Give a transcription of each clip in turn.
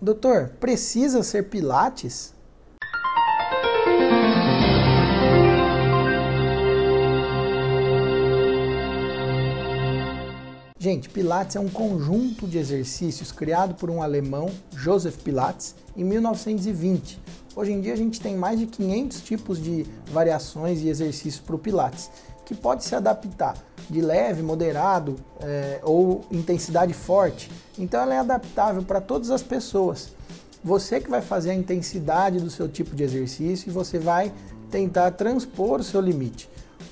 Doutor, precisa ser Pilates? Gente, Pilates é um conjunto de exercícios criado por um alemão, Joseph Pilates, em 1920. Hoje em dia a gente tem mais de 500 tipos de variações e exercícios para o Pilates, que pode se adaptar de leve, moderado é, ou intensidade forte. Então ela é adaptável para todas as pessoas. Você que vai fazer a intensidade do seu tipo de exercício e você vai tentar transpor o seu limite.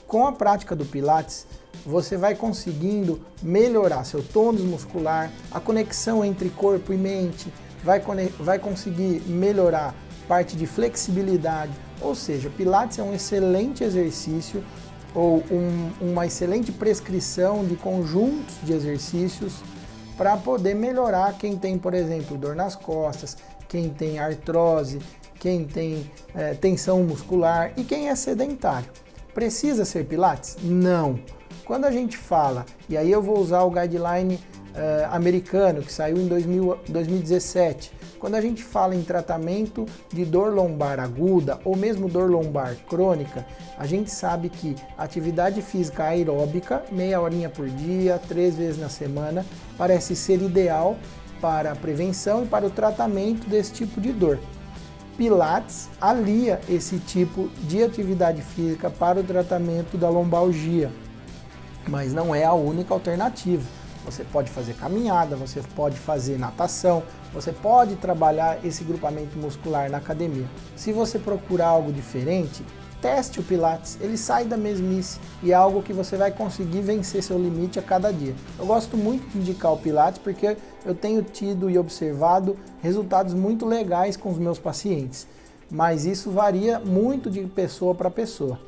Com a prática do Pilates, você vai conseguindo melhorar seu tônus muscular, a conexão entre corpo e mente, vai, vai conseguir melhorar parte de flexibilidade. Ou seja, Pilates é um excelente exercício ou um, uma excelente prescrição de conjuntos de exercícios para poder melhorar quem tem, por exemplo, dor nas costas, quem tem artrose, quem tem é, tensão muscular e quem é sedentário. Precisa ser Pilates? Não. Quando a gente fala, e aí eu vou usar o guideline uh, americano que saiu em 2000, 2017, quando a gente fala em tratamento de dor lombar aguda ou mesmo dor lombar crônica, a gente sabe que atividade física aeróbica, meia horinha por dia, três vezes na semana, parece ser ideal para a prevenção e para o tratamento desse tipo de dor. Pilates alia esse tipo de atividade física para o tratamento da lombalgia mas não é a única alternativa. Você pode fazer caminhada, você pode fazer natação, você pode trabalhar esse grupamento muscular na academia. Se você procurar algo diferente, teste o Pilates, ele sai da mesmice e é algo que você vai conseguir vencer seu limite a cada dia. Eu gosto muito de indicar o Pilates porque eu tenho tido e observado resultados muito legais com os meus pacientes, mas isso varia muito de pessoa para pessoa.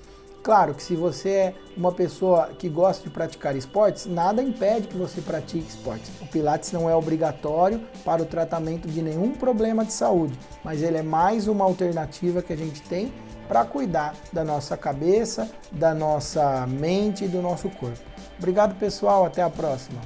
Claro que se você é uma pessoa que gosta de praticar esportes, nada impede que você pratique esportes. O Pilates não é obrigatório para o tratamento de nenhum problema de saúde, mas ele é mais uma alternativa que a gente tem para cuidar da nossa cabeça, da nossa mente e do nosso corpo. Obrigado, pessoal. Até a próxima.